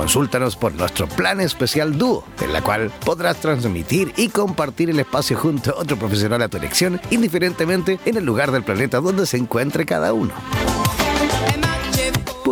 Consúltanos por nuestro plan especial Dúo, en la cual podrás transmitir y compartir el espacio junto a otro profesional a tu elección, indiferentemente en el lugar del planeta donde se encuentre cada uno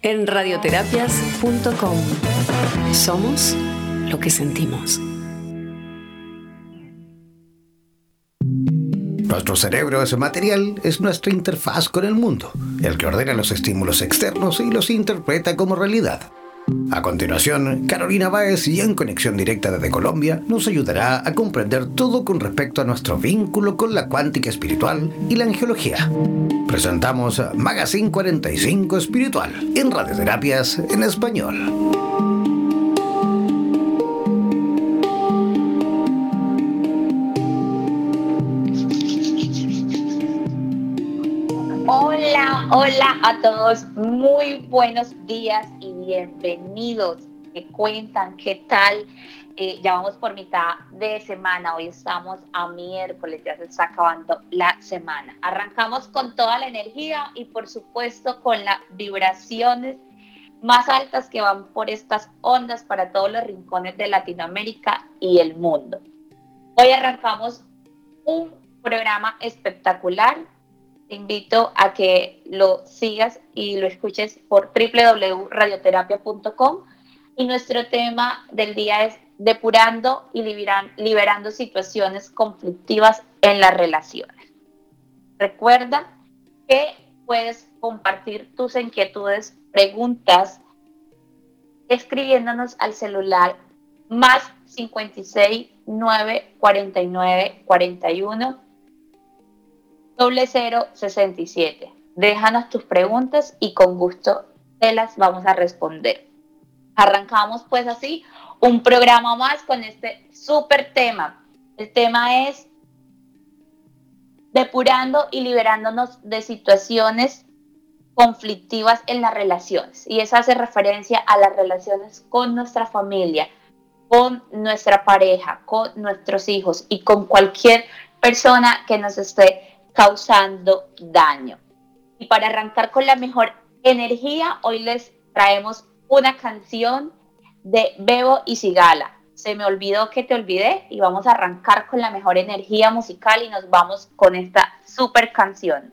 En radioterapias.com somos lo que sentimos. Nuestro cerebro es material, es nuestra interfaz con el mundo, el que ordena los estímulos externos y los interpreta como realidad. A continuación, Carolina Báez y en conexión directa desde Colombia nos ayudará a comprender todo con respecto a nuestro vínculo con la cuántica espiritual y la angiología. Presentamos Magazine 45 Espiritual en Radioterapias en Español. Hola a todos, muy buenos días bienvenidos. ¿Qué cuentan? ¿Qué tal? Eh, ya vamos por mitad de semana, hoy estamos a miércoles, ya se está acabando la semana. Arrancamos con toda la energía y por supuesto con las vibraciones más altas que van por estas ondas para todos los rincones de Latinoamérica y el mundo. Hoy arrancamos un programa espectacular te invito a que lo sigas y lo escuches por www.radioterapia.com. Y nuestro tema del día es depurando y liberando situaciones conflictivas en las relaciones. Recuerda que puedes compartir tus inquietudes, preguntas, escribiéndonos al celular más 56 9 49 41 0067. Déjanos tus preguntas y con gusto te las vamos a responder. Arrancamos pues así un programa más con este súper tema. El tema es depurando y liberándonos de situaciones conflictivas en las relaciones. Y eso hace referencia a las relaciones con nuestra familia, con nuestra pareja, con nuestros hijos y con cualquier persona que nos esté causando daño. Y para arrancar con la mejor energía, hoy les traemos una canción de Bebo y Sigala. Se me olvidó que te olvidé y vamos a arrancar con la mejor energía musical y nos vamos con esta super canción.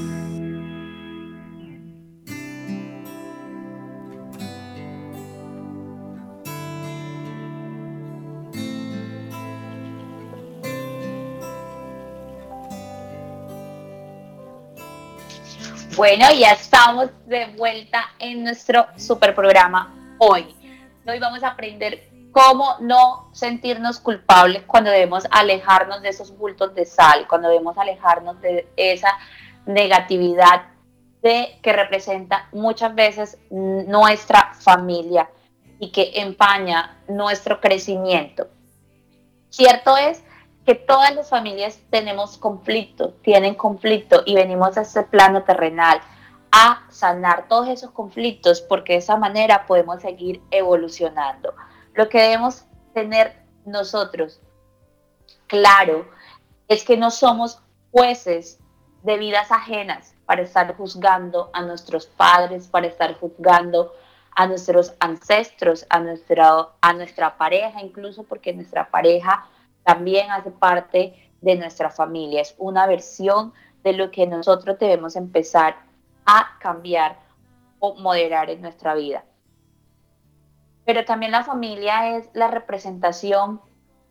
Bueno, ya estamos de vuelta en nuestro super programa hoy. Hoy vamos a aprender ¿Cómo no sentirnos culpables cuando debemos alejarnos de esos bultos de sal, cuando debemos alejarnos de esa negatividad que representa muchas veces nuestra familia y que empaña nuestro crecimiento? Cierto es que todas las familias tenemos conflicto, tienen conflicto y venimos a este plano terrenal a sanar todos esos conflictos porque de esa manera podemos seguir evolucionando. Lo que debemos tener nosotros claro es que no somos jueces de vidas ajenas para estar juzgando a nuestros padres, para estar juzgando a nuestros ancestros, a nuestra, a nuestra pareja, incluso porque nuestra pareja también hace parte de nuestra familia. Es una versión de lo que nosotros debemos empezar a cambiar o moderar en nuestra vida pero también la familia es la representación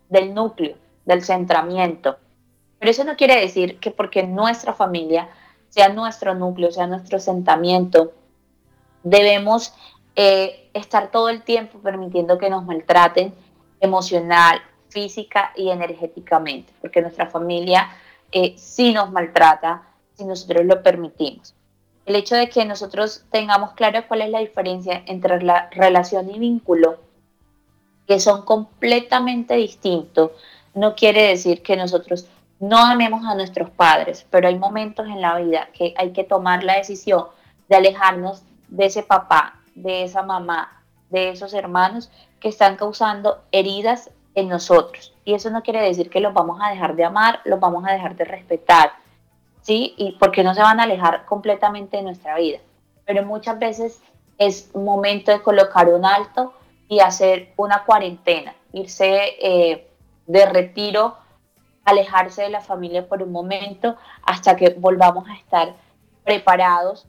del núcleo, del centramiento. Pero eso no quiere decir que porque nuestra familia sea nuestro núcleo, sea nuestro centramiento, debemos eh, estar todo el tiempo permitiendo que nos maltraten emocional, física y energéticamente, porque nuestra familia eh, sí nos maltrata si nosotros lo permitimos. El hecho de que nosotros tengamos claro cuál es la diferencia entre la relación y vínculo, que son completamente distintos, no quiere decir que nosotros no amemos a nuestros padres, pero hay momentos en la vida que hay que tomar la decisión de alejarnos de ese papá, de esa mamá, de esos hermanos que están causando heridas en nosotros. Y eso no quiere decir que los vamos a dejar de amar, los vamos a dejar de respetar, ¿sí? Y porque no se van a alejar completamente de nuestra vida. Pero muchas veces es momento de colocar un alto y hacer una cuarentena, irse eh, de retiro, alejarse de la familia por un momento hasta que volvamos a estar preparados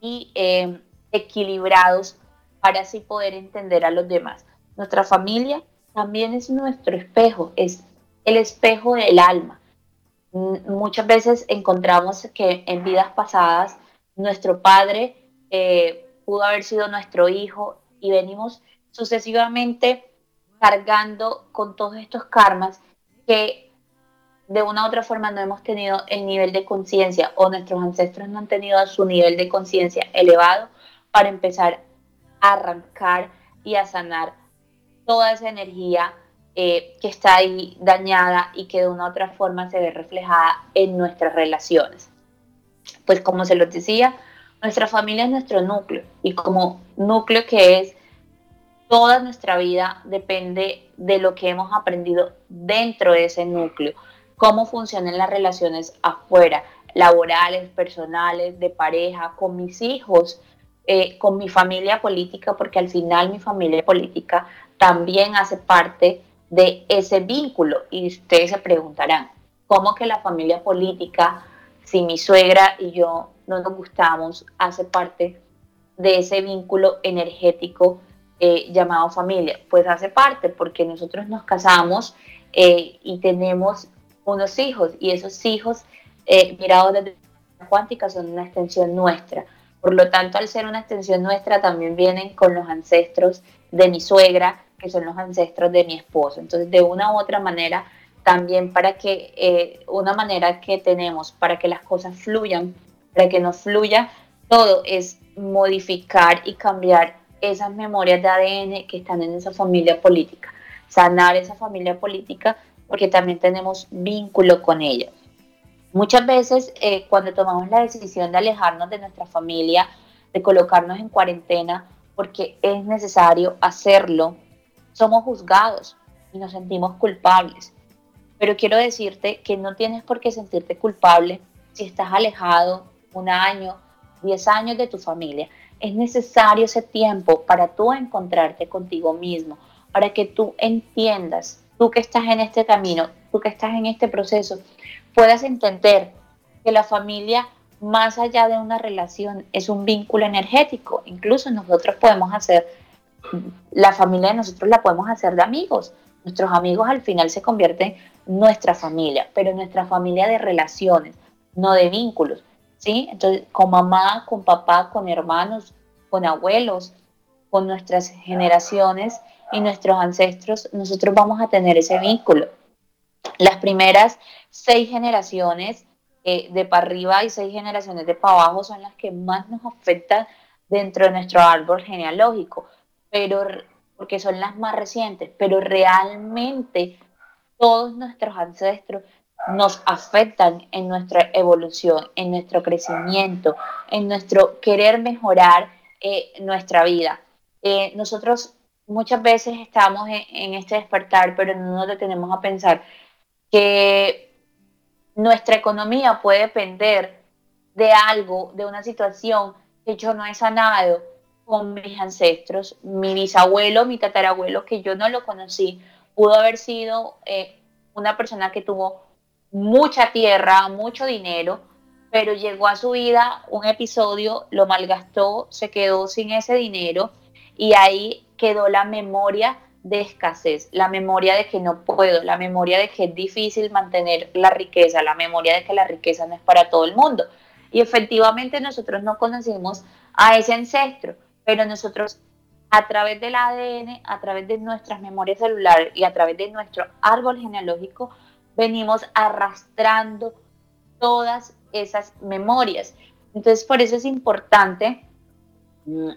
y eh, equilibrados para así poder entender a los demás. Nuestra familia también es nuestro espejo, es el espejo del alma. Muchas veces encontramos que en vidas pasadas nuestro padre eh, pudo haber sido nuestro hijo y venimos sucesivamente cargando con todos estos karmas que de una u otra forma no hemos tenido el nivel de conciencia o nuestros ancestros no han tenido su nivel de conciencia elevado para empezar a arrancar y a sanar toda esa energía eh, que está ahí dañada y que de una u otra forma se ve reflejada en nuestras relaciones. Pues como se lo decía, nuestra familia es nuestro núcleo y como núcleo que es toda nuestra vida depende de lo que hemos aprendido dentro de ese núcleo, cómo funcionan las relaciones afuera, laborales, personales, de pareja, con mis hijos, eh, con mi familia política, porque al final mi familia política también hace parte de ese vínculo. Y ustedes se preguntarán, ¿cómo que la familia política, si mi suegra y yo no nos gustamos, hace parte de ese vínculo energético eh, llamado familia? Pues hace parte porque nosotros nos casamos eh, y tenemos unos hijos y esos hijos eh, mirados desde la cuántica son una extensión nuestra. Por lo tanto, al ser una extensión nuestra, también vienen con los ancestros de mi suegra, que son los ancestros de mi esposo. Entonces, de una u otra manera, también para que, eh, una manera que tenemos para que las cosas fluyan, para que no fluya todo, es modificar y cambiar esas memorias de ADN que están en esa familia política, sanar esa familia política porque también tenemos vínculo con ella. Muchas veces eh, cuando tomamos la decisión de alejarnos de nuestra familia, de colocarnos en cuarentena, porque es necesario hacerlo somos juzgados y nos sentimos culpables. Pero quiero decirte que no tienes por qué sentirte culpable si estás alejado un año, diez años de tu familia. Es necesario ese tiempo para tú encontrarte contigo mismo, para que tú entiendas, tú que estás en este camino, tú que estás en este proceso, puedas entender que la familia, más allá de una relación, es un vínculo energético. Incluso nosotros podemos hacer la familia de nosotros la podemos hacer de amigos. Nuestros amigos al final se convierten en nuestra familia, pero nuestra familia de relaciones, no de vínculos. ¿sí? Entonces, con mamá, con papá, con hermanos, con abuelos, con nuestras generaciones y nuestros ancestros, nosotros vamos a tener ese vínculo. Las primeras seis generaciones eh, de para arriba y seis generaciones de para abajo son las que más nos afectan dentro de nuestro árbol genealógico, pero porque son las más recientes, pero realmente todos nuestros ancestros nos afectan en nuestra evolución, en nuestro crecimiento, en nuestro querer mejorar eh, nuestra vida. Eh, nosotros muchas veces estamos en, este despertar, pero no nos detenemos a pensar que nuestra economía puede depender de algo, de una situación que yo no he sanado con mis ancestros. Mi bisabuelo, mi tatarabuelo, que yo no lo conocí, pudo haber sido eh, una persona que tuvo mucha tierra, mucho dinero, pero llegó a su vida un episodio, lo malgastó, se quedó sin ese dinero y ahí quedó la memoria de escasez, la memoria de que no puedo, la memoria de que es difícil mantener la riqueza, la memoria de que la riqueza no es para todo el mundo. Y efectivamente nosotros no conocimos a ese ancestro, pero nosotros a través del ADN, a través de nuestras memorias celulares y a través de nuestro árbol genealógico, venimos arrastrando todas esas memorias. Entonces, por eso es importante mm,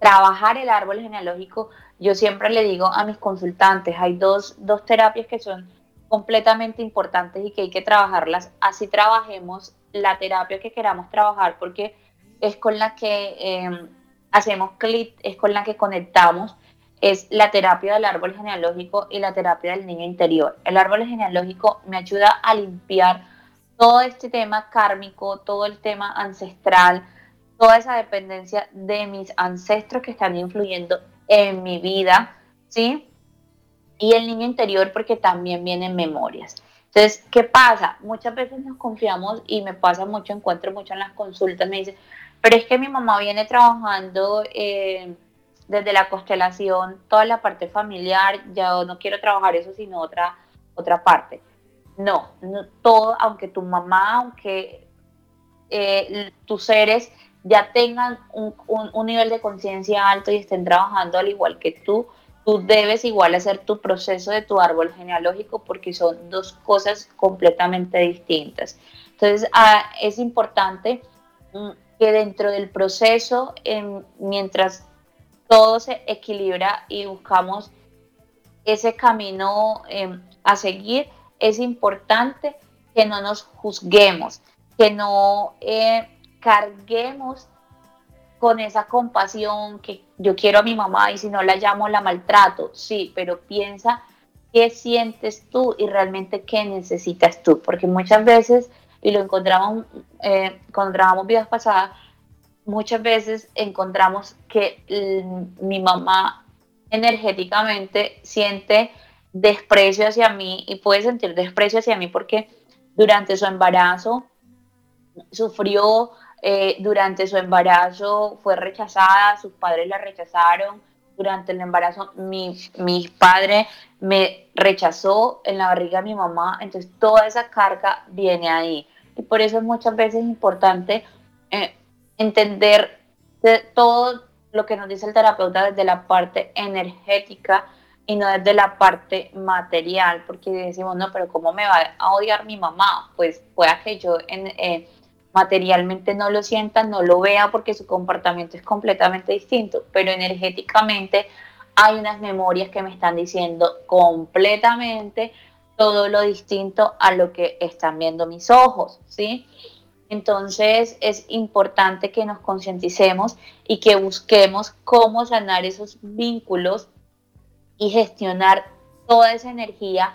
trabajar el árbol genealógico. Yo siempre le digo a mis consultantes, hay dos, dos terapias que son completamente importantes y que hay que trabajarlas. Así trabajemos la terapia que queramos trabajar porque es con la que em, hacemos clic, es con la que conectamos es la terapia del árbol genealógico y la terapia del niño interior. El árbol genealógico me ayuda a limpiar todo este tema kármico, todo el tema ancestral, toda esa dependencia de mis ancestros que están influyendo en mi vida, ¿sí? Y el niño interior porque también vienen memorias. Entonces, ¿qué pasa? Muchas veces nos confiamos y me pasa mucho, encuentro mucho en las consultas, me dicen, pero es que mi mamá viene trabajando... Eh, desde la constelación, toda la parte familiar, ya no quiero trabajar eso, sino otra, otra parte. No, todo, aunque tu mamá, aunque eh, tus seres ya tengan un, un nivel de conciencia alto y estén trabajando al igual que tú, tú debes igual hacer tu proceso de tu árbol genealógico porque son dos cosas completamente distintas. Entonces, ah, es importante mm, que dentro del proceso, mientras todo se equilibra y buscamos ese camino em, a seguir, es importante que no nos juzguemos, que no eh, carguemos con esa compasión que yo quiero a mi mamá y si no la llamo la maltrato, sí, pero piensa qué sientes tú y realmente qué necesitas tú, porque muchas veces, y lo encontramos eh, cuando vidas pasadas, muchas veces encontramos que mi mamá energéticamente siente desprecio hacia mí y puede sentir desprecio hacia mí porque durante su embarazo sufrió, eh, durante su embarazo fue rechazada, sus padres la rechazaron, durante el embarazo mi, mi padre me rechazó en la barriga de mi mamá, entonces toda esa carga viene ahí. Y por eso muchas veces es importante eh, entender todo lo que nos dice el terapeuta desde la parte energética y no desde la parte material, porque decimos, no, pero ¿cómo me va a odiar mi mamá? Pues pueda que yo eh, materialmente no lo sienta, no lo vea porque su comportamiento es completamente distinto, pero energéticamente hay unas memorias que me están diciendo completamente todo lo distinto a lo que están viendo mis ojos, ¿sí? Entonces es importante que nos concienticemos y que busquemos cómo sanar esos vínculos y gestionar toda esa energía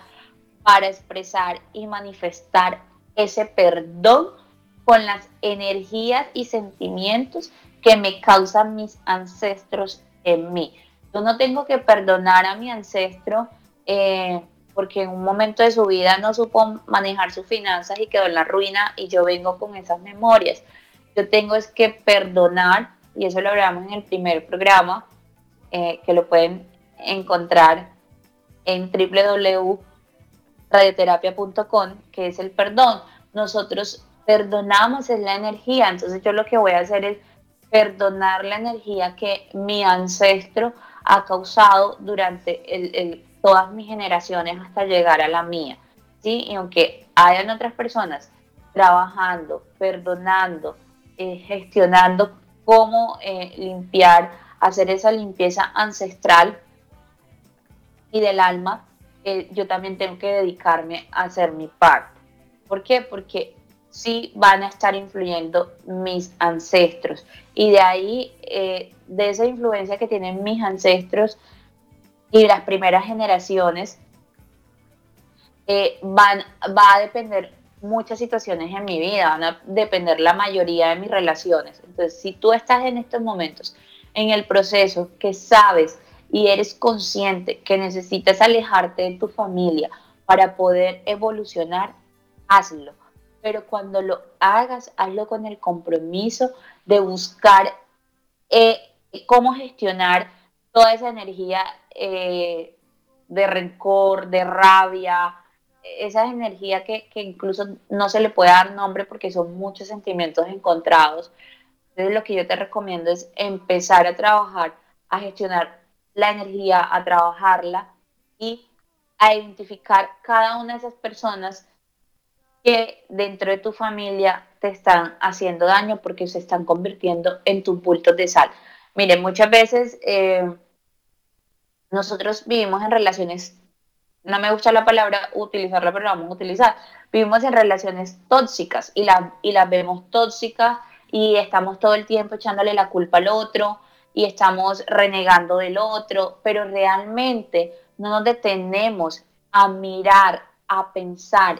para expresar y manifestar ese perdón con las energías y sentimientos que me causan mis ancestros en mí. Yo no tengo que perdonar a mi ancestro eh, porque en un momento de su vida no supo manejar sus finanzas y quedó en la ruina y yo vengo con esas memorias. Yo tengo es que perdonar, y eso lo hablamos en el primer programa, eh, que lo pueden encontrar en www.radioterapia.com, que es el perdón. Nosotros perdonamos es la energía, entonces yo lo que voy a hacer es perdonar la energía que mi ancestro ha causado durante todas mis generaciones hasta llegar a la mía. ¿sí? Y aunque hayan otras personas trabajando, perdonando, eh, gestionando cómo eh, limpiar, hacer esa limpieza ancestral y del alma, eh, yo también tengo que dedicarme a hacer mi parte. ¿Por qué? Porque sí van a estar influyendo mis ancestros. Y de ahí, de esa influencia que tienen mis ancestros y las primeras generaciones, van, va a depender muchas situaciones en mi vida, van a depender la mayoría de mis relaciones. Entonces, si tú estás en estos momentos en el proceso que sabes y eres consciente que necesitas alejarte de tu familia para poder evolucionar, hazlo. Pero cuando lo hagas, hazlo con el compromiso de buscar eh, cómo gestionar toda esa energía eh, de rencor, de rabia, esa energía que, que, incluso no se le puede dar nombre porque son muchos sentimientos encontrados. Entonces lo que yo te recomiendo es empezar a trabajar, a gestionar la energía, a trabajarla y a identificar cada una de esas personas que dentro de tu familia te están haciendo daño porque se están convirtiendo en tus bultos de sal. Miren, muchas veces eh, nosotros vivimos en relaciones no me gusta la palabra utilizarla, pero la vamos a utilizar. Vivimos en relaciones tóxicas y, la, y las vemos tóxicas y estamos todo el tiempo echándole la culpa al otro y estamos renegando del otro, pero realmente no nos detenemos a mirar, a pensar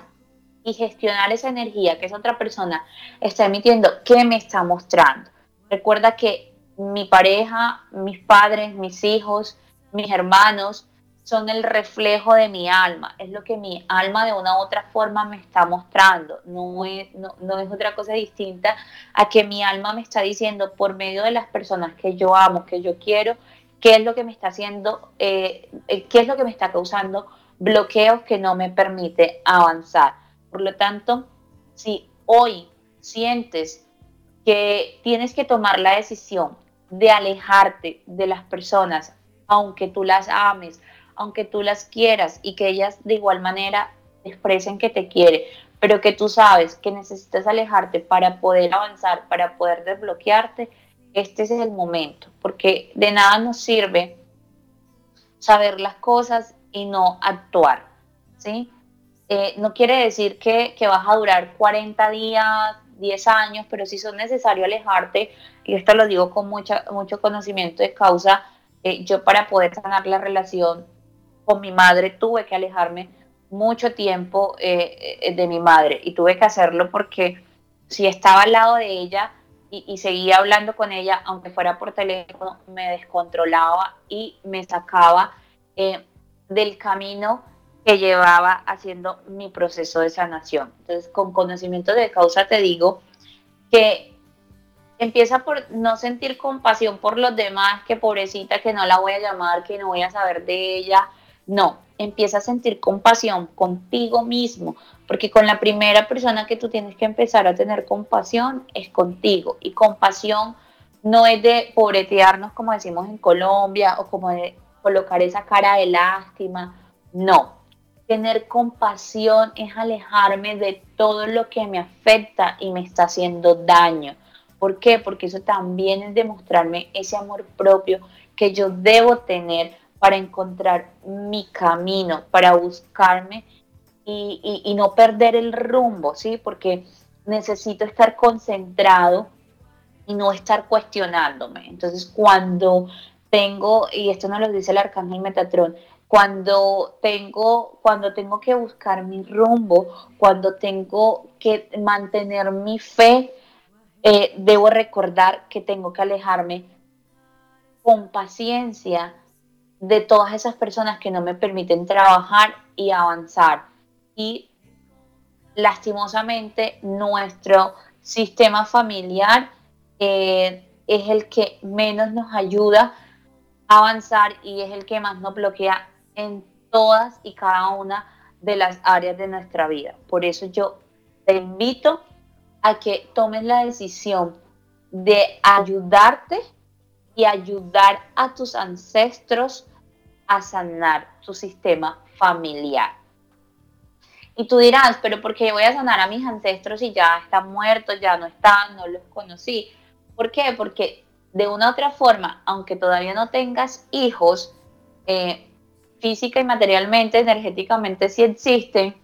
y gestionar esa energía que esa otra persona está emitiendo, ¿qué me está mostrando? Recuerda que mi pareja, mis padres, mis hijos, mis hermanos, son el reflejo de mi alma, es lo que mi alma de una u otra forma me está mostrando, no es, no, es otra cosa distinta a que mi alma me está diciendo por medio de las personas que yo amo, que yo quiero, qué es lo que me está haciendo, eh, eh, qué es lo que me está causando bloqueos que no me permite avanzar. Por lo tanto, si hoy sientes que tienes que tomar la decisión de alejarte de las personas, aunque tú las ames, aunque tú las quieras y que ellas de igual manera expresen que te quiere, pero que tú sabes que necesitas alejarte para poder avanzar, para poder desbloquearte, este es el momento, porque de nada nos sirve saber las cosas y no actuar, ¿sí? Eh, no quiere decir que, que, vas a durar 40 días, 10 años, pero si son necesario alejarte, y esto lo digo con mucha, mucho conocimiento de causa, eh, yo para poder sanar la relación con mi madre tuve que alejarme mucho tiempo eh, de mi madre y tuve que hacerlo porque si estaba al lado de ella y, seguía hablando con ella, aunque fuera por teléfono, me descontrolaba y me sacaba del camino que llevaba haciendo mi proceso de sanación. Entonces, con conocimiento de causa te digo que empieza por no sentir compasión por los demás, que pobrecita, que no la voy a llamar, que no voy a saber de ella, no, empieza a sentir compasión contigo mismo, porque con la primera persona que tú tienes que empezar a tener compasión es contigo. Y compasión no es de pobretearnos como decimos en Colombia o como de colocar esa cara de lástima. No, tener compasión es alejarme de todo lo que me afecta y me está haciendo daño. ¿Por qué? Porque eso también es demostrarme ese amor propio que yo debo tener para encontrar mi camino, para buscarme y, no perder el rumbo, ¿sí? Porque necesito estar concentrado y no estar cuestionándome. Entonces, cuando tengo, y esto nos lo dice el arcángel Metatrón, cuando tengo, cuando tengo que buscar mi rumbo, cuando tengo que mantener mi fe, eh, debo recordar que tengo que alejarme con paciencia de todas esas personas que no me permiten trabajar y avanzar. Y lastimosamente nuestro sistema familiar eh, es el que menos nos ayuda a avanzar y es el que más nos bloquea en todas y cada una de las áreas de nuestra vida. Por eso yo te invito a que tomes la decisión de ayudarte y ayudar a tus ancestros a sanar tu sistema familiar. Y tú dirás, pero ¿por qué voy a sanar a mis ancestros si ya están muertos, ya no están, no los conocí? ¿Por qué? Porque de una u otra forma, aunque todavía no tengas hijos, eh, física y materialmente, energéticamente sí existen,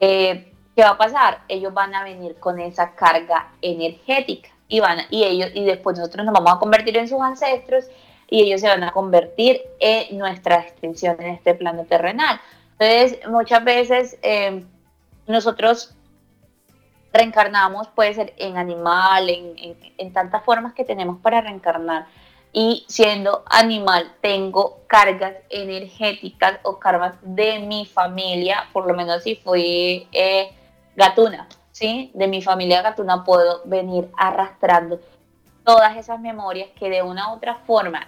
eh, ¿qué va a pasar? Ellos van a venir con esa carga energética y, van, y, ellos, y después nosotros nos vamos a convertir en sus ancestros y ellos se van a convertir en nuestra extensión en este plano terrenal. Entonces, muchas veces eh, nosotros reencarnamos, puede ser en animal, en, tantas formas que tenemos para reencarnar. Y siendo animal, tengo cargas energéticas o karmas de mi familia, por lo menos si fui eh, gatuna, ¿sí? De mi familia gatuna puedo venir arrastrando todas esas memorias que de una u otra forma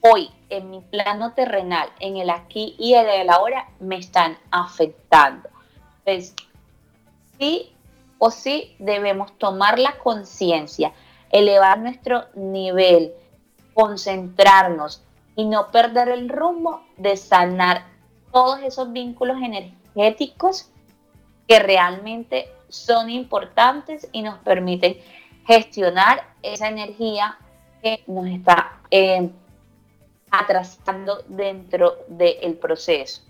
hoy en mi plano terrenal, en el aquí y en el ahora, me están afectando. Entonces, sí o sí debemos tomar la conciencia, elevar nuestro nivel, concentrarnos y no perder el rumbo de sanar todos esos vínculos energéticos que realmente son importantes y nos permiten gestionar esa energía que nos está eh, atrasando dentro del proceso.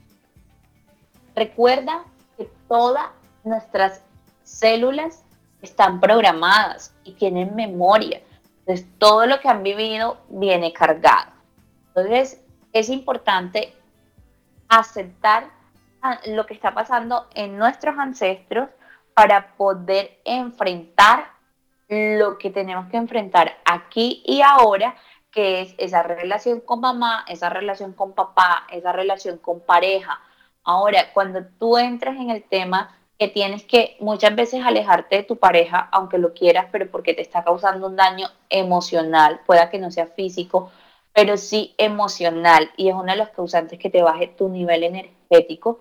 Recuerda que todas nuestras células están programadas y tienen memoria. Entonces, todo lo que han vivido viene cargado. Entonces, es importante aceptar lo que está pasando en nuestros ancestros para poder enfrentar lo que tenemos que enfrentar aquí y ahora que es esa relación con mamá, esa relación con papá, esa relación con pareja. Ahora, cuando tú entras en el tema que tienes que muchas veces alejarte de tu pareja, aunque lo quieras, pero porque te está causando un daño emocional, pueda que no sea físico, pero sí emocional, y es uno de los causantes que te baje tu nivel energético,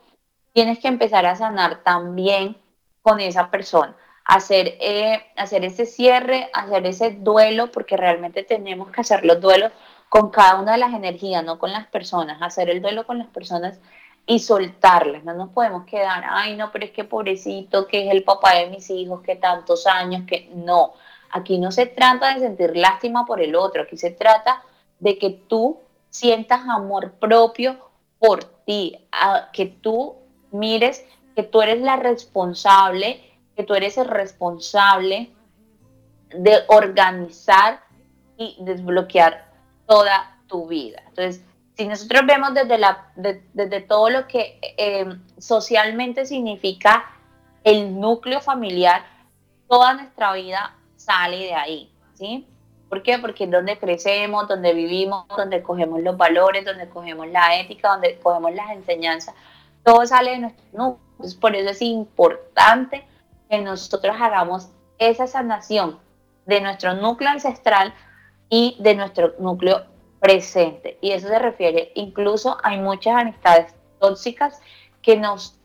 tienes que empezar a sanar también con esa persona hacer, eh, hacer ese cierre, hacer ese duelo, porque realmente tenemos que hacer los duelos con cada una de las energías, no con las personas, hacer el duelo con las personas y soltarlas, no nos podemos quedar, ay no, pero es que pobrecito, que es el papá de mis hijos, que tantos años, que no, aquí no se trata de sentir lástima por el otro, aquí se trata de que tú sientas amor propio por ti, que tú mires que tú eres la responsable que tú eres el responsable de organizar y desbloquear toda tu vida. Entonces, si nosotros vemos desde, la, desde todo lo que eh, socialmente significa el núcleo familiar, toda nuestra vida sale de ahí, ¿sí? ¿Por qué? Porque es donde crecemos, donde vivimos, donde cogemos los valores, donde cogemos la ética, donde cogemos las enseñanzas, todo sale de nuestro núcleo. Entonces, por eso es importante que nosotros hagamos esa sanación de nuestro núcleo ancestral y de nuestro núcleo presente. Y eso se refiere, incluso hay muchas amistades tóxicas que nos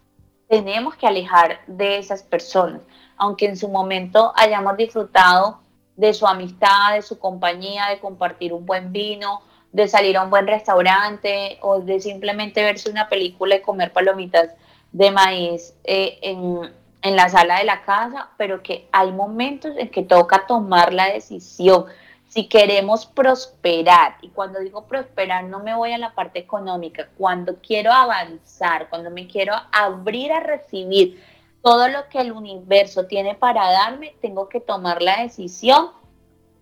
tenemos que alejar de esas personas, aunque en su momento hayamos disfrutado de su amistad, de su compañía, de compartir un buen vino, de salir a un buen restaurante o de simplemente verse una película y comer palomitas de maíz eh, en, en la sala de la casa, pero que hay momentos en que toca tomar la decisión. Si queremos prosperar, y cuando digo prosperar no me voy a la parte económica, cuando quiero avanzar, cuando me quiero abrir a recibir todo lo que el universo tiene para darme, tengo que tomar la decisión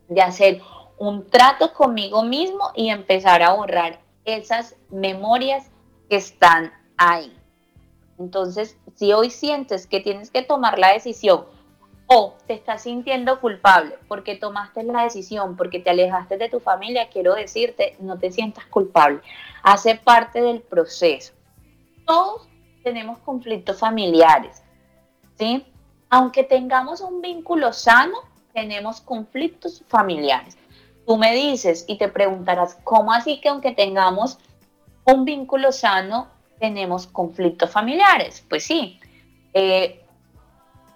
de hacer un trato conmigo mismo y empezar a borrar esas memorias que están ahí. Entonces, si hoy sientes que tienes que tomar la decisión o te estás sintiendo culpable porque tomaste la decisión, porque te alejaste de tu familia, quiero decirte, no te sientas culpable. Hace parte del proceso. Todos tenemos conflictos familiares, ¿sí? Aunque tengamos un vínculo sano, tenemos conflictos familiares. Tú me dices y te preguntarás, ¿cómo así que aunque tengamos un vínculo sano, tenemos conflictos familiares. Pues sí, eh,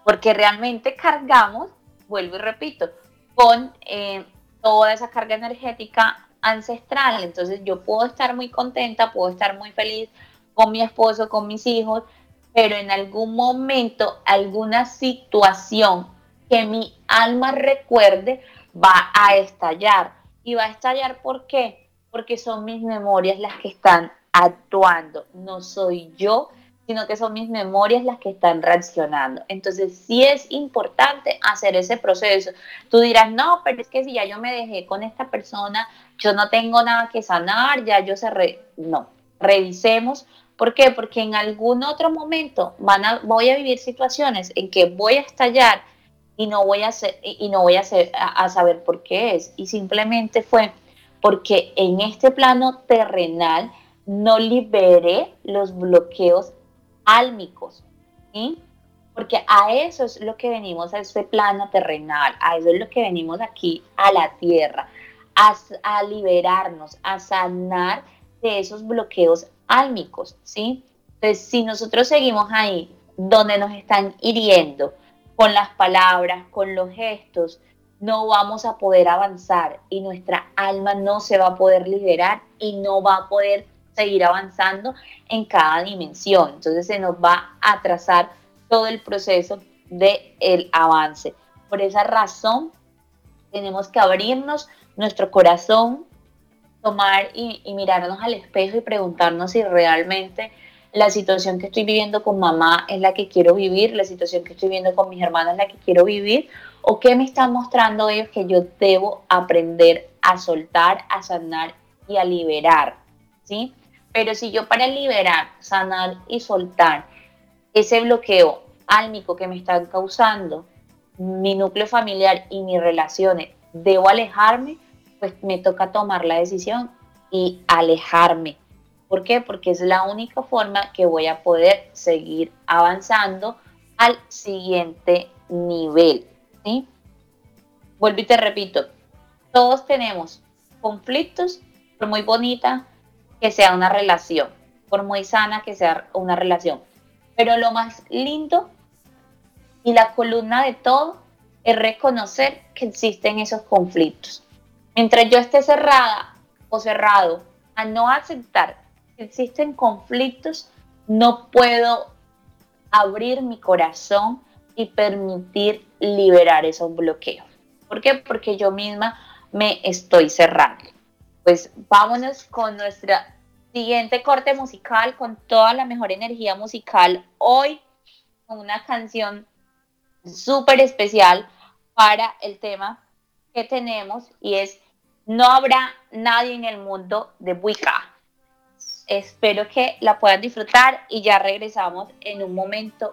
porque realmente cargamos, vuelvo y repito, con eh, toda esa carga energética ancestral. Entonces yo puedo estar muy contenta, puedo estar muy feliz con mi esposo, con mis hijos, pero en algún momento, alguna situación que mi alma recuerde va a estallar. Y va a estallar ¿por qué? Porque son mis memorias las que están actuando, no soy yo, sino que son mis memorias las que están reaccionando. Entonces, sí es importante hacer ese proceso. Tú dirás, no, pero es que si ya yo me dejé con esta persona, yo no tengo nada que sanar, ya yo. Re... No, revisemos. ¿Por qué? Porque en algún otro momento van a, voy a vivir situaciones en que voy a estallar y no voy a, hacer, y no voy a, a saber por qué es. Y simplemente fue porque en este plano terrenal no liberé los bloqueos álmicos, ¿sí? Porque a eso es lo que venimos a este plano terrenal, a eso es lo que venimos aquí a la tierra, a, a liberarnos, a sanar de esos bloqueos álmicos, ¿sí? Entonces, si nosotros seguimos ahí, donde nos están hiriendo, con las palabras, con los gestos, no vamos a poder avanzar y nuestra alma no se va a poder liberar y no va a poder seguir avanzando en cada dimensión. Entonces se nos va a trazar todo el proceso del el avance. Por esa razón tenemos que abrirnos nuestro corazón, tomar y, y mirarnos al espejo y preguntarnos si realmente la situación que estoy viviendo con mamá es la que quiero vivir, la situación que estoy viviendo con mis hermanas es la que quiero vivir, o qué me están mostrando ellos que yo debo aprender a soltar, a sanar y a liberar, ¿sí? Pero si yo para liberar, sanar y soltar ese bloqueo álmico que me están causando mi núcleo familiar y mis relaciones, debo alejarme, pues me toca tomar la decisión y alejarme. ¿Por qué? Porque es la única forma que voy a poder seguir avanzando al siguiente nivel. ¿sí? Vuelvo y te repito, todos tenemos conflictos, por muy bonita que sea una relación, por muy sana que sea una relación. Pero lo más lindo y la columna de todo es reconocer que existen esos conflictos. Mientras yo esté cerrada o cerrado a no aceptar que existen conflictos, no puedo abrir mi corazón y permitir liberar esos bloqueos. ¿Por qué? Porque yo misma me estoy cerrando. Pues vámonos con nuestra Siguiente corte musical con toda la mejor energía musical. Hoy con una canción súper especial para el tema que tenemos y es No habrá nadie en el mundo de Wicca. Espero que la puedan disfrutar y ya regresamos en un momento.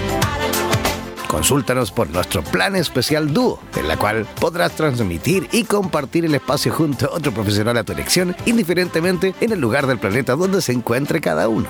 Consúltanos por nuestro plan especial Dúo, en la cual podrás transmitir y compartir el espacio junto a otro profesional a tu elección, indiferentemente en el lugar del planeta donde se encuentre cada uno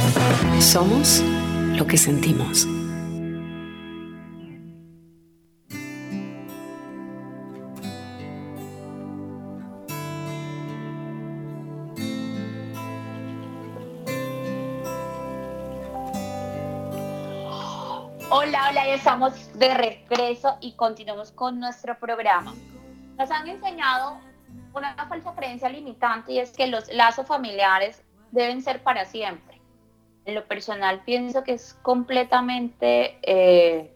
somos lo que sentimos. Hola, hola, ya estamos de regreso y continuamos con nuestro programa. Nos han enseñado una falsa creencia limitante y es que los lazos familiares deben ser para siempre en lo personal pienso que es completamente eh,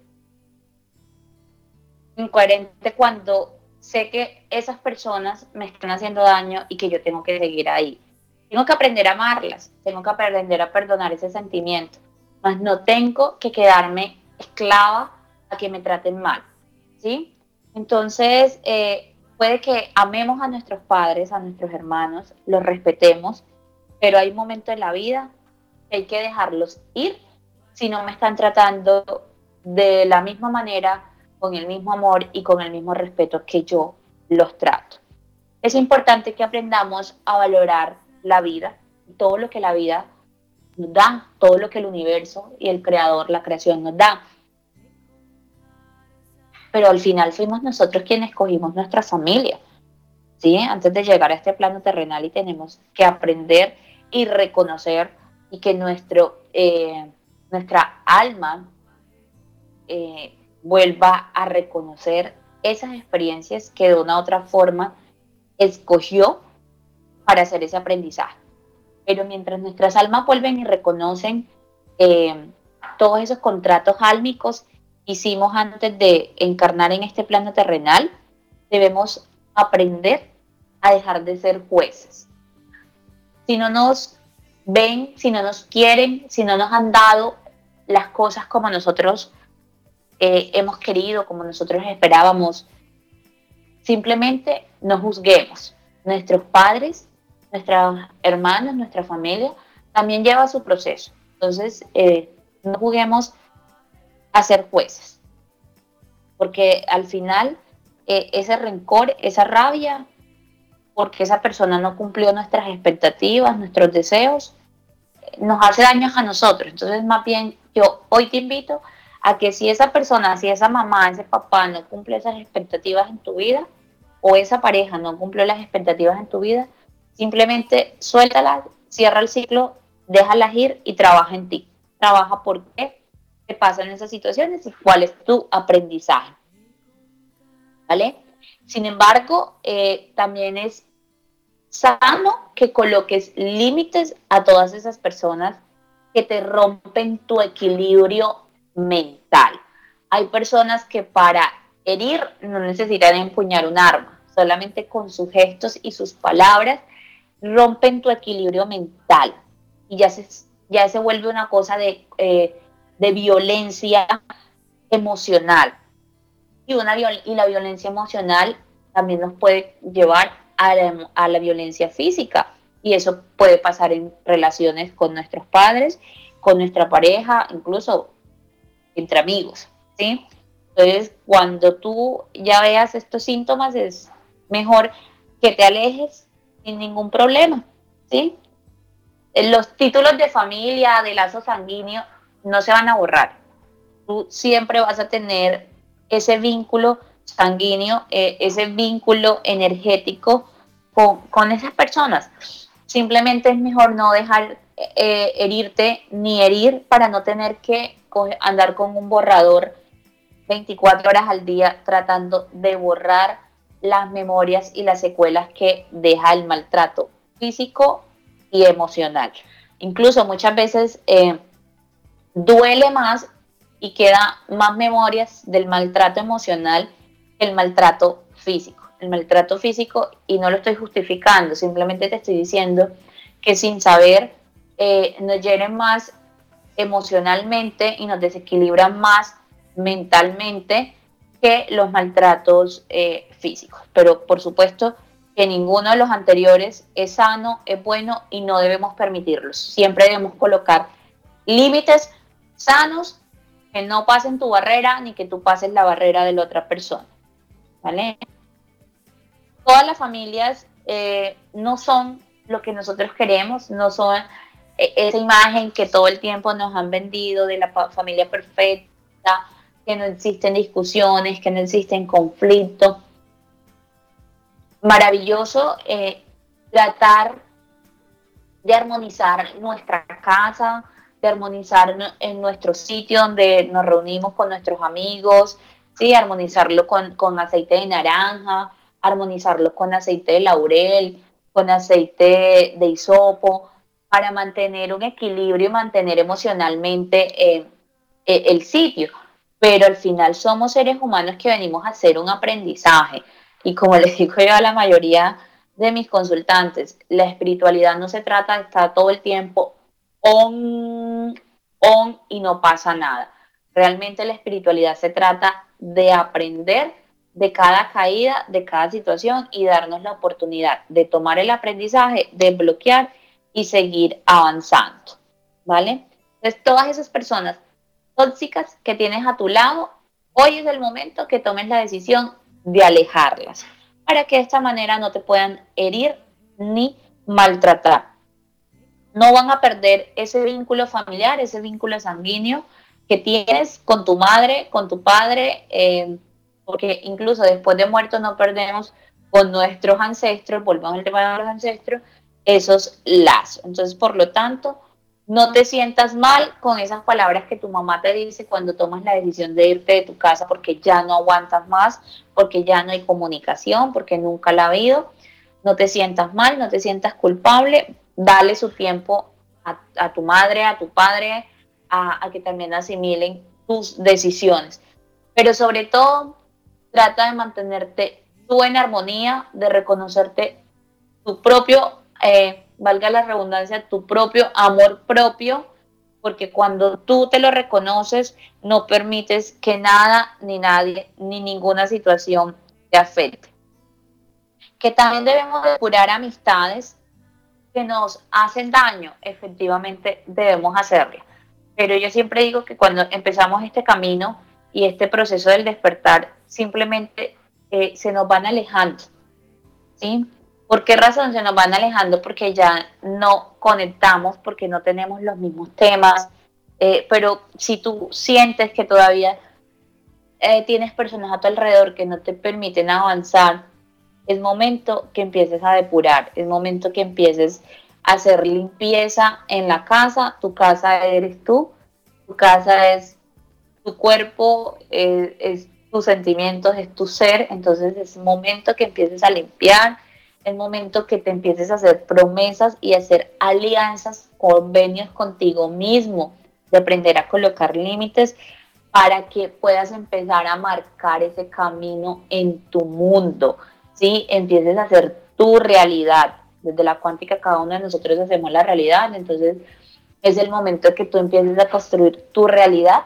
incoherente cuando sé que esas personas me están haciendo daño y que yo tengo que seguir ahí. Tengo que aprender a amarlas, tengo que aprender a perdonar ese sentimiento, mas no tengo que quedarme esclava a que me traten mal, ¿sí? Entonces, eh, puede que amemos a nuestros padres, a nuestros hermanos, los respetemos, pero hay momentos en la vida hay que dejarlos ir si no me están tratando de la misma manera, con el mismo amor y con el mismo respeto que yo los trato. Es importante que aprendamos a valorar la vida, todo lo que la vida nos da, todo lo que el universo y el creador, la creación nos da. Pero al final fuimos nosotros quienes escogimos nuestra familia, ¿sí? Antes de llegar a este plano terrenal y tenemos que aprender y reconocer y que nuestro, eh, nuestra alma eh, vuelva a reconocer esas experiencias que de una u otra forma escogió para hacer ese aprendizaje. Pero mientras nuestras almas vuelven y reconocen eh, todos esos contratos álmicos que hicimos antes de encarnar en este plano terrenal, debemos aprender a dejar de ser jueces. Si no nos ven, si no nos quieren, si no nos han dado las cosas como nosotros eh, hemos querido, como nosotros esperábamos, simplemente no juzguemos. Nuestros padres nuestros hermanos, nuestra familia, también lleva su proceso. Entonces, eh, no juguemos a ser jueces, porque al final eh, ese rencor, esa rabia, porque esa persona no cumplió nuestras expectativas, nuestros deseos, nos hace daño a nosotros. Entonces, más bien, yo hoy te invito a que si esa persona, si esa mamá, ese papá no cumple esas expectativas en tu vida, o esa pareja no cumple las expectativas en tu vida, Simplemente suéltalas, cierra el ciclo, déjalas ir y trabaja en ti. Trabaja por qué te pasan esas situaciones y cuál es tu aprendizaje. ¿Vale? Sin embargo, eh, también es sano que coloques límites a todas esas personas que te rompen tu equilibrio mental. Hay personas que para herir no necesitan empuñar un arma, solamente con sus gestos y sus palabras rompen tu equilibrio mental y ya se, ya se vuelve una cosa de, eh, de violencia emocional. Y, una, y la violencia emocional también nos puede llevar a la, violencia física. Y eso puede pasar en relaciones con nuestros padres, con nuestra pareja, incluso entre amigos. ¿sí? Entonces, cuando tú ya veas estos síntomas, es mejor que te alejes sin ningún problema, ¿sí? Los títulos de familia, de lazo sanguíneo, no se van a borrar. Tú siempre vas a tener ese vínculo sanguíneo, eh, ese vínculo energético con, esas personas. Simplemente es mejor no dejar eh, herirte ni herir para no tener que andar con un borrador 24 horas al día tratando de borrar las memorias y las secuelas que deja el maltrato físico y emocional. Incluso muchas veces eh, duele más y queda más memorias del maltrato emocional el maltrato físico. El maltrato físico, y no lo estoy justificando, simplemente te estoy diciendo que sin saber eh, nos llenen más emocionalmente y nos desequilibran más mentalmente que los maltratos eh, físicos. Pero por supuesto que ninguno de los anteriores es sano, es bueno y no debemos permitirlos. Siempre debemos colocar límites sanos que no pasen tu barrera ni que tú pases la barrera de la otra persona. Todas las familias eh, no son lo que nosotros queremos, no son eh, esa imagen que todo el tiempo nos han vendido de la familia perfecta, que no existen discusiones, que no existen conflictos. Maravilloso eh, tratar de armonizar nuestra casa, de armonizar en nuestro sitio donde nos reunimos con nuestros amigos, ¿sí? armonizarlo con, con aceite de naranja, armonizarlo con aceite de laurel, con aceite de hisopo, para mantener un equilibrio y mantener emocionalmente eh, eh, el sitio pero al final somos seres humanos que venimos a hacer un aprendizaje. y como les digo yo a la mayoría de mis consultantes, la espiritualidad no se trata de estar todo el tiempo on, on y no pasa nada. Realmente la espiritualidad se trata de aprender de cada caída, de cada situación y darnos la oportunidad de tomar el aprendizaje, de bloquear y seguir avanzando. ¿Vale? Entonces, todas esas personas tóxicas que tienes a tu lado, hoy es el momento que tomes la decisión de alejarlas para que de esta manera no te puedan herir ni maltratar. No van a perder ese vínculo familiar, ese vínculo sanguíneo que tienes con tu madre, con tu padre, eh, porque incluso después de muertos no perdemos con nuestros ancestros, volvamos al tema de los ancestros, esos lazos. Entonces, por lo tanto, no te sientas mal con esas palabras que tu mamá te dice cuando tomas la decisión de irte de tu casa porque ya no aguantas más, porque ya no hay comunicación, porque nunca la ha habido. No te sientas mal, no te sientas culpable. Dale su tiempo a, tu madre, a tu padre, a, que también asimilen tus decisiones. Pero sobre todo, trata de mantenerte tú en armonía, de reconocerte tu propio, eh, valga la redundancia, tu propio amor propio, porque cuando tú te lo reconoces, no permites que nada, ni nadie, ni ninguna situación te afecte. Que también debemos depurar amistades que nos hacen daño, efectivamente debemos hacerlo. Pero yo siempre digo que cuando empezamos este camino y este proceso del despertar, simplemente eh, se nos van alejando. ¿Sí? ¿Por qué razón se nos van alejando? Porque ya no conectamos, porque no tenemos los mismos temas. Eh, pero si tú sientes que todavía eh, tienes personas a tu alrededor que no te permiten avanzar, es momento que empieces a depurar, es momento que empieces hacer limpieza en la casa. Tu casa eres tú, tu casa es tu cuerpo, es tus sentimientos, es tu ser, entonces es momento que empieces a limpiar, es momento que te empieces a hacer promesas y hacer alianzas, convenios contigo mismo, de aprender a colocar límites para que puedas empezar a marcar ese camino en tu mundo, ¿sí? Empieces a hacer tu realidad. Desde la cuántica cada uno de nosotros hacemos la realidad, entonces es el momento que tú empieces a construir tu realidad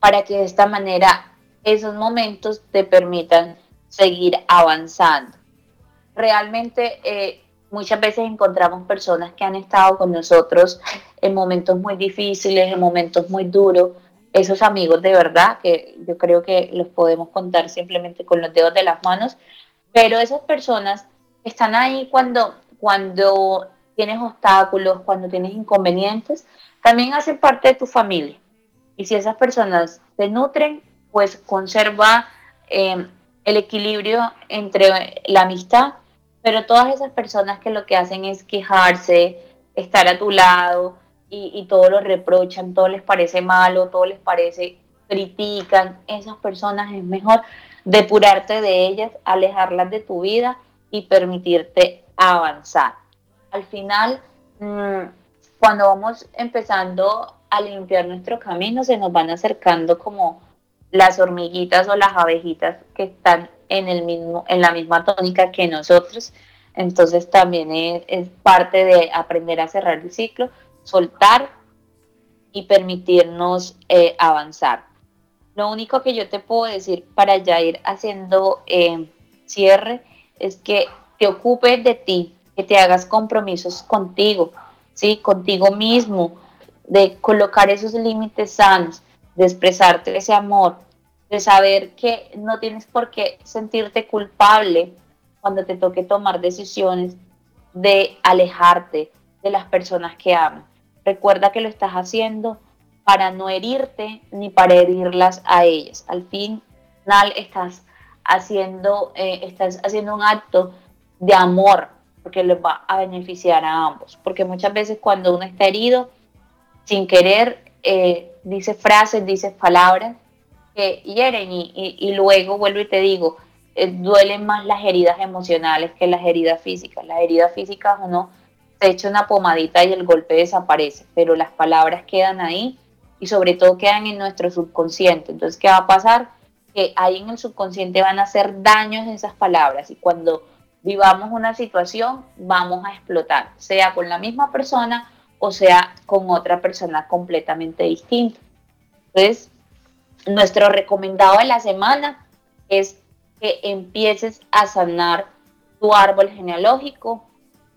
para que de esta manera esos momentos te permitan seguir avanzando. Realmente eh, muchas veces encontramos personas que han estado con nosotros en momentos muy difíciles, en momentos muy duros, esos amigos de verdad, que yo creo que los podemos contar simplemente con los dedos de las manos, pero esas personas están ahí cuando, cuando tienes obstáculos, cuando tienes inconvenientes, también hacen parte de tu familia. Y si esas personas te nutren, pues conserva em, el equilibrio entre la amistad, pero todas esas personas que lo que hacen es quejarse, estar a tu lado y, todo lo reprochan, todo les parece malo, todo les parece, critican, esas personas es mejor depurarte de ellas, alejarlas de tu vida y permitirte avanzar. Al final, mm, cuando vamos empezando a limpiar nuestro camino, se nos van acercando como las hormiguitas o las abejitas que están en, el mismo, en la misma tónica que nosotros. Entonces también es, parte de aprender a cerrar el ciclo, soltar y permitirnos eh, avanzar. Lo único que yo te puedo decir para ya ir haciendo eh, cierre es que te ocupes de ti, que te hagas compromisos contigo, ¿sí? contigo mismo, de colocar esos límites sanos de expresarte ese amor, de saber que no tienes por qué sentirte culpable cuando te toque tomar decisiones, de alejarte de las personas que aman. Recuerda que lo estás haciendo para no herirte ni para herirlas a ellas. Al final estás haciendo, eh, estás haciendo un acto de amor porque les va a beneficiar a ambos. Porque muchas veces cuando uno está herido, sin querer, eh, dice frases, dice palabras que hieren y, luego vuelvo y te digo, eh, duelen más las heridas emocionales que las heridas físicas. Las heridas físicas uno se echa una pomadita y el golpe desaparece, pero las palabras quedan ahí y sobre todo quedan en nuestro subconsciente. Entonces, ¿qué va a pasar? Que ahí en el subconsciente van a hacer daños esas palabras y cuando vivamos una situación vamos a explotar, sea con la misma persona o sea con otra persona completamente distinta. Entonces, nuestro recomendado de la semana es que empieces a sanar tu árbol genealógico,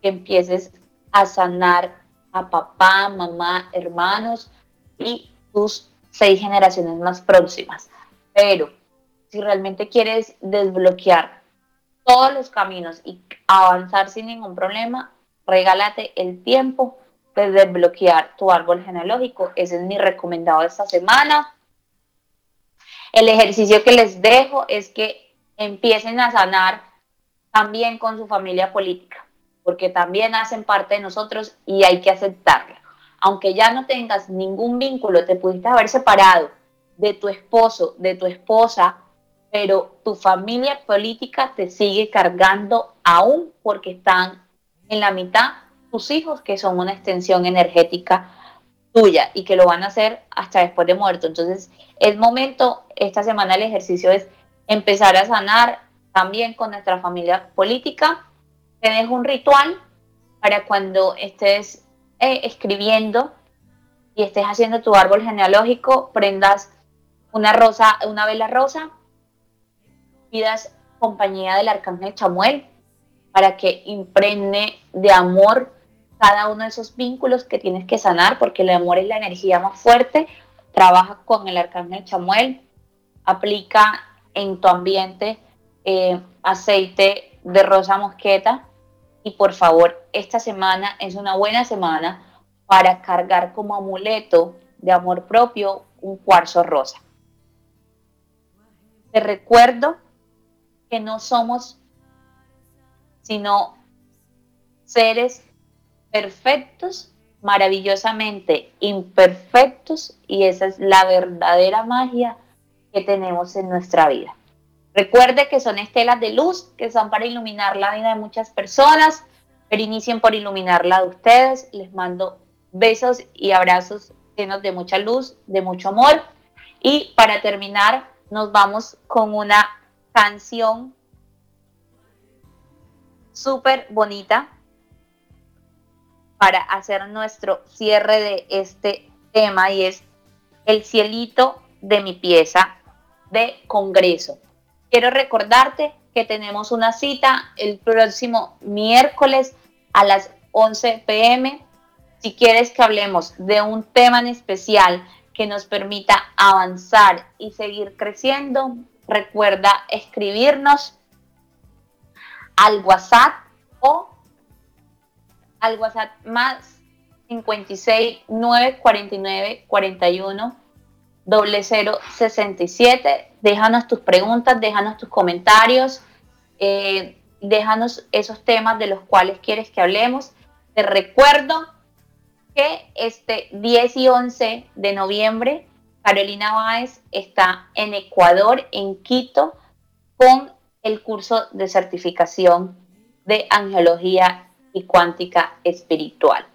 que empieces a sanar a papá, mamá, hermanos y tus seis generaciones más próximas. Pero si realmente quieres desbloquear todos los caminos y avanzar sin ningún problema, regálate el tiempo de desbloquear tu árbol genealógico. Ese es mi recomendado esta semana. El ejercicio que les dejo es que empiecen a sanar también con su familia política, porque también hacen parte de nosotros y hay que aceptarla. Aunque ya no tengas ningún vínculo, te pudiste haber separado de tu esposo, de tu esposa, pero tu familia política te sigue cargando aún porque están en la mitad tus hijos, que son una extensión energética tuya y que lo van a hacer hasta después de muerto. Entonces, es momento, esta semana el ejercicio es empezar a sanar también con nuestra familia política. Tienes un ritual para cuando estés eh, escribiendo y estés haciendo tu árbol genealógico, prendas una rosa, una vela rosa pidas compañía del arcángel Chamuel para que impregne de amor cada uno de esos vínculos que tienes que sanar, porque el amor es la energía más fuerte. Trabaja con el arcángel Chamuel, aplica en tu ambiente eh, aceite de rosa mosqueta y por favor, esta semana es una buena semana para cargar como amuleto de amor propio un cuarzo rosa. Te recuerdo no somos sino seres perfectos, maravillosamente imperfectos y esa es la verdadera magia que tenemos en nuestra vida. Recuerde que son estelas de luz que son para iluminar la vida de muchas personas, pero inicien por iluminar la de ustedes. Les mando besos y abrazos llenos de mucha luz, de mucho amor. Y para terminar, nos vamos con una canción súper bonita para hacer nuestro cierre de este tema y es El cielito de mi pieza de Congreso. Quiero recordarte que tenemos una cita el próximo miércoles a las 11 pm. Si quieres que hablemos de un tema en especial que nos permita avanzar y seguir creciendo, recuerda escribirnos al WhatsApp o al WhatsApp más 56 949 41 0067. Déjanos tus preguntas, déjanos tus comentarios, eh, déjanos esos temas de los cuales quieres que hablemos. Te recuerdo que este 10 y 11 de noviembre Carolina Báez está en Ecuador, en Quito, con el curso de certificación de angiología y cuántica espiritual.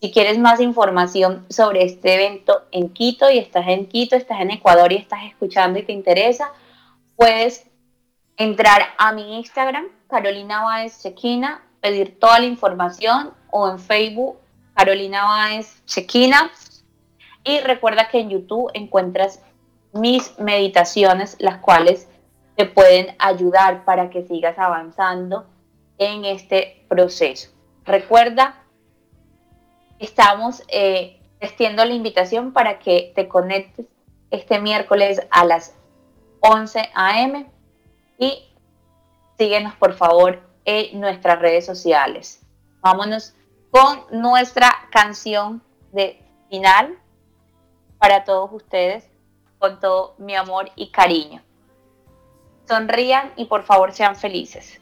Si quieres más información sobre este evento en Quito y estás en Quito, estás en Ecuador y estás escuchando y te interesa, puedes entrar a mi Instagram, Carolina Báez Chequina, pedir toda la información o en Facebook, Carolina Báez Chequina y recuerda que en YouTube encuentras mis meditaciones, las cuales te pueden ayudar para que sigas avanzando en este proceso. Recuerda, estamos eh, la invitación para que te conectes este miércoles a las 11 a.m. y síguenos por favor en nuestras redes sociales. Vámonos con nuestra canción de final para todos ustedes con todo mi amor y cariño. Sonrían y por favor sean felices.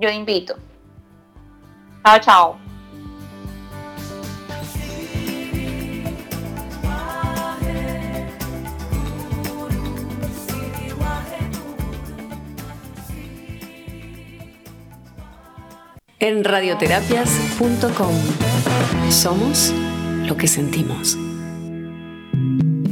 Yo invito. Chao, chao. En radioterapias.com somos lo que sentimos.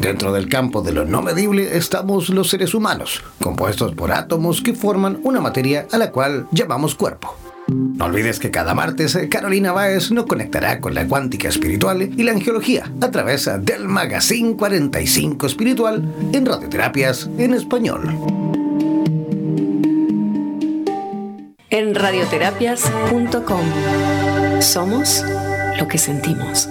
Dentro del campo de lo no medible estamos los seres humanos, compuestos por átomos que forman una materia a la cual llamamos cuerpo. No olvides que cada martes Carolina Báez nos conectará con la cuántica espiritual y la angiología a través del Magazine 45 Espiritual en Radioterapias en Español. En radioterapias.com somos lo que sentimos.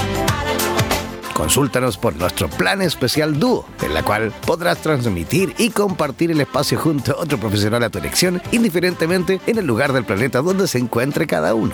Consúltanos por nuestro plan especial Dúo, en la cual podrás transmitir y compartir el espacio junto a otro profesional a tu elección, indiferentemente en el lugar del planeta donde se encuentre cada uno.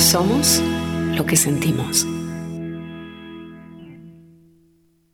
somos lo que sentimos.